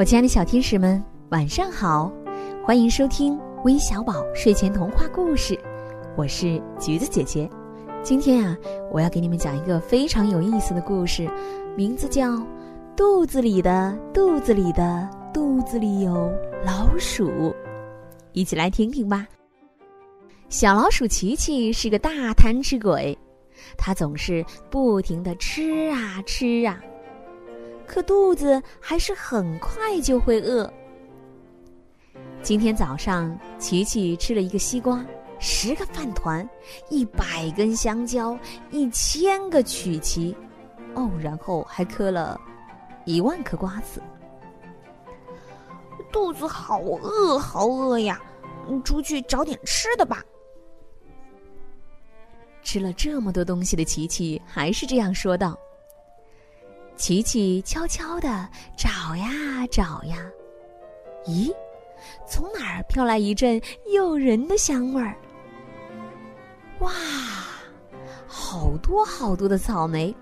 我亲爱的小天使们，晚上好！欢迎收听微小宝睡前童话故事，我是橘子姐姐。今天啊，我要给你们讲一个非常有意思的故事，名字叫《肚子里的肚子里的肚子里有老鼠》，一起来听听吧。小老鼠琪琪是个大贪吃鬼，它总是不停的吃啊吃啊。可肚子还是很快就会饿。今天早上，琪琪吃了一个西瓜，十个饭团，一百根香蕉，一千个曲奇，哦，然后还嗑了一万颗瓜子。肚子好饿，好饿呀！出去找点吃的吧。吃了这么多东西的琪琪还是这样说道。琪琪悄悄地找呀找呀，咦，从哪儿飘来一阵诱人的香味儿？哇，好多好多的草莓！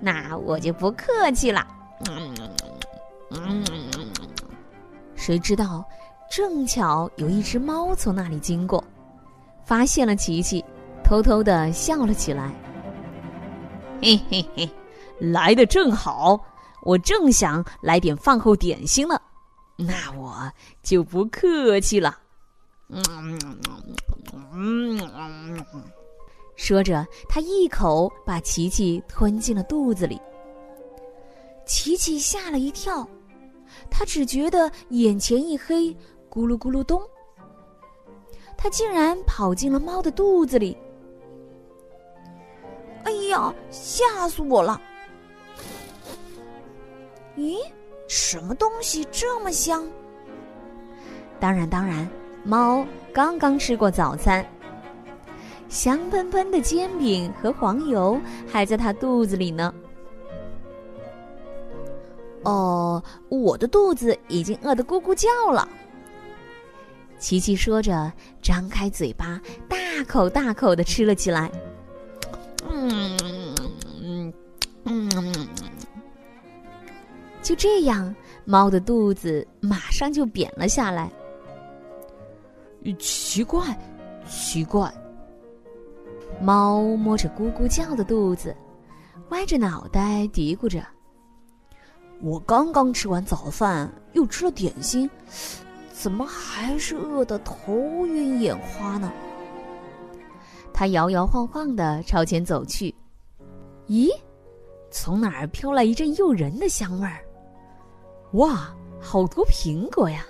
那我就不客气了。嗯谁知道，正巧有一只猫从那里经过，发现了琪琪，偷偷的笑了起来。嘿嘿嘿。来的正好，我正想来点饭后点心呢，那我就不客气了。说着，他一口把琪琪吞进了肚子里。琪琪吓了一跳，他只觉得眼前一黑，咕噜咕噜咚，他竟然跑进了猫的肚子里。哎呀，吓死我了！咦，什么东西这么香？当然，当然，猫刚刚吃过早餐，香喷喷的煎饼和黄油还在它肚子里呢。哦，我的肚子已经饿得咕咕叫了。琪琪说着，张开嘴巴，大口大口的吃了起来。嗯嗯嗯。就这样，猫的肚子马上就扁了下来。奇怪，奇怪！猫摸着咕咕叫的肚子，歪着脑袋嘀咕着：“我刚刚吃完早饭，又吃了点心，怎么还是饿得头晕眼花呢？”它摇摇晃晃的朝前走去。咦，从哪儿飘来一阵诱人的香味儿？哇，好多苹果呀！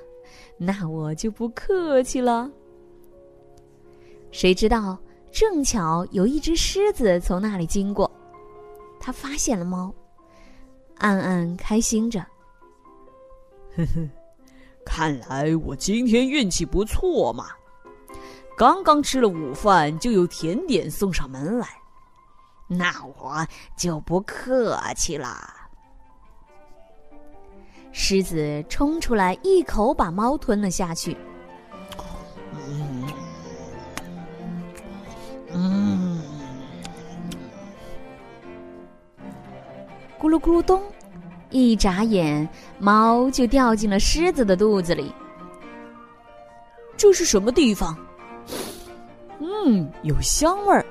那我就不客气了。谁知道，正巧有一只狮子从那里经过，它发现了猫，暗暗开心着。呵呵，看来我今天运气不错嘛！刚刚吃了午饭，就有甜点送上门来，那我就不客气了。狮子冲出来，一口把猫吞了下去。嗯，咕噜咕噜咚，一眨眼，猫就掉进了狮子的肚子里。这是什么地方？嗯，有香味儿。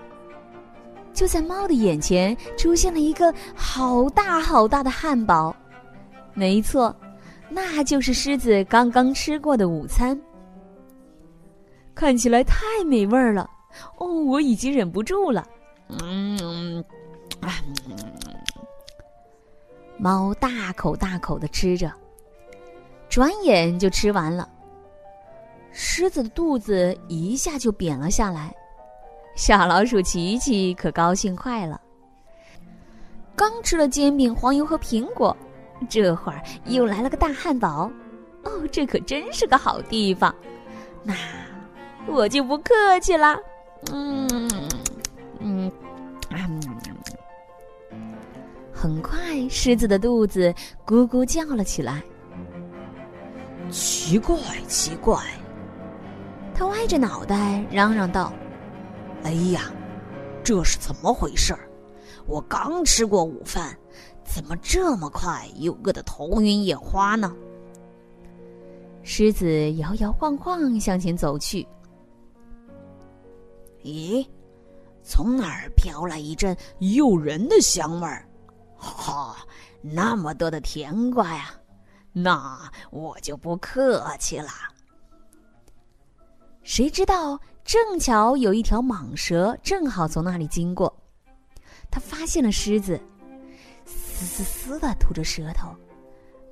就在猫的眼前，出现了一个好大好大的汉堡。没错，那就是狮子刚刚吃过的午餐。看起来太美味了，哦，我已经忍不住了。嗯，猫大口大口的吃着，转眼就吃完了。狮子的肚子一下就扁了下来，小老鼠琪琪可高兴坏了。刚吃了煎饼、黄油和苹果。这会儿又来了个大汉堡，哦，这可真是个好地方。那我就不客气了。嗯嗯嗯。很快，狮子的肚子咕咕叫了起来。奇怪，奇怪！他歪着脑袋嚷嚷道：“哎呀，这是怎么回事儿？我刚吃过午饭。”怎么这么快又饿得头晕眼花呢？狮子摇摇晃晃向前走去。咦，从哪儿飘来一阵诱人的香味儿？哈，那么多的甜瓜呀！那我就不客气了。谁知道，正巧有一条蟒蛇正好从那里经过，它发现了狮子，嘶嘶嘶的吐着舌头，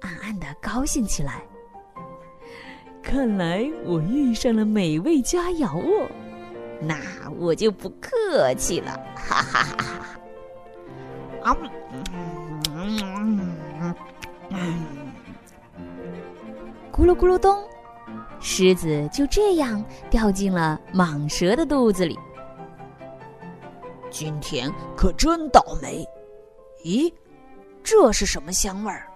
暗暗的高兴起来。看来我遇上了美味佳肴哦，那我就不客气了，哈哈哈哈！啊，咕噜咕噜咚，狮子就这样掉进了蟒蛇的肚子里。今天可真倒霉！咦，这是什么香味儿？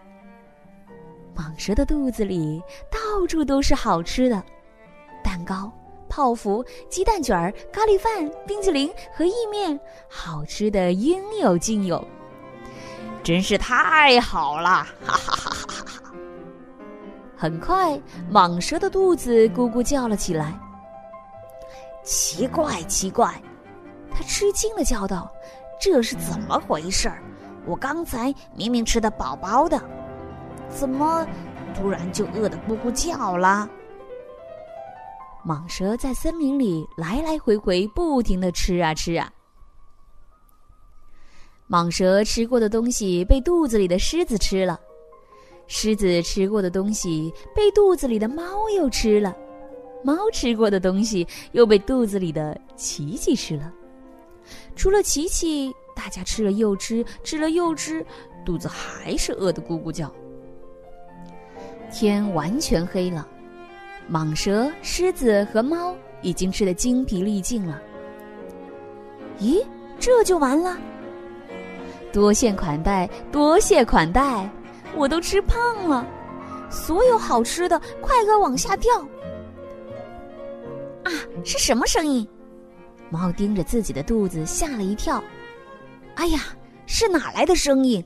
蟒蛇的肚子里到处都是好吃的，蛋糕、泡芙、鸡蛋卷儿、咖喱饭、冰淇淋和意面，好吃的应有尽有，真是太好了！哈哈哈哈哈！很快，蟒蛇的肚子咕咕叫了起来。奇怪，奇怪，它吃惊的叫道：“这是怎么回事儿？我刚才明明吃的饱饱的。”怎么突然就饿得咕咕叫了？蟒蛇在森林里来来回回，不停的吃啊吃啊。蟒蛇吃过的东西被肚子里的狮子吃了，狮子吃过的东西被肚子里的猫又吃了，猫吃过的东西又被肚子里的琪琪吃了。除了琪琪，大家吃了又吃，吃了又吃，肚子还是饿得咕咕叫。天完全黑了，蟒蛇、狮子和猫已经吃得精疲力尽了。咦，这就完了？多谢款待，多谢款待，我都吃胖了，所有好吃的快快往下掉！啊，是什么声音？猫盯着自己的肚子，吓了一跳。哎呀，是哪来的声音？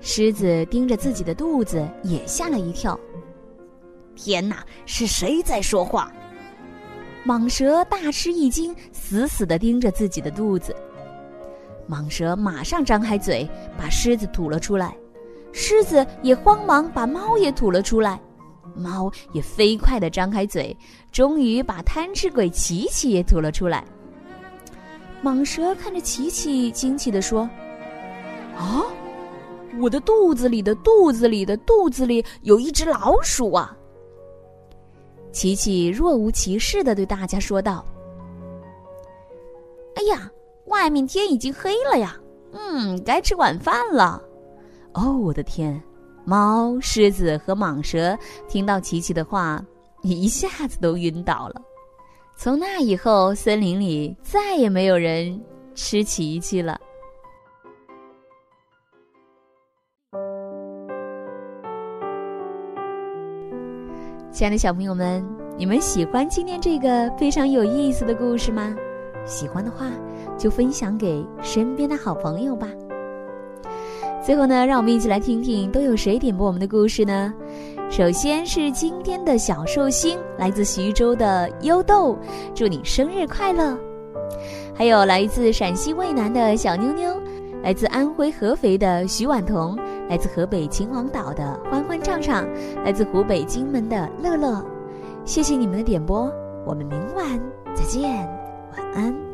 狮子盯着自己的肚子，也吓了一跳。天哪，是谁在说话？蟒蛇大吃一惊，死死的盯着自己的肚子。蟒蛇马上张开嘴，把狮子吐了出来。狮子也慌忙把猫也吐了出来。猫也飞快的张开嘴，终于把贪吃鬼琪琪也吐了出来。蟒蛇看着琪琪，惊奇的说：“啊！”我的肚子里的肚子里的肚子里有一只老鼠啊！琪琪若无其事的对大家说道：“哎呀，外面天已经黑了呀，嗯，该吃晚饭了。”哦，我的天！猫、狮子和蟒蛇听到琪琪的话，一下子都晕倒了。从那以后，森林里再也没有人吃琪琪了。亲爱的小朋友们，你们喜欢今天这个非常有意思的故事吗？喜欢的话，就分享给身边的好朋友吧。最后呢，让我们一起来听听都有谁点播我们的故事呢？首先是今天的小寿星，来自徐州的优豆，祝你生日快乐。还有来自陕西渭南的小妞妞，来自安徽合肥的徐婉彤。来自河北秦皇岛的欢欢畅畅，来自湖北荆门的乐乐，谢谢你们的点播，我们明晚再见，晚安。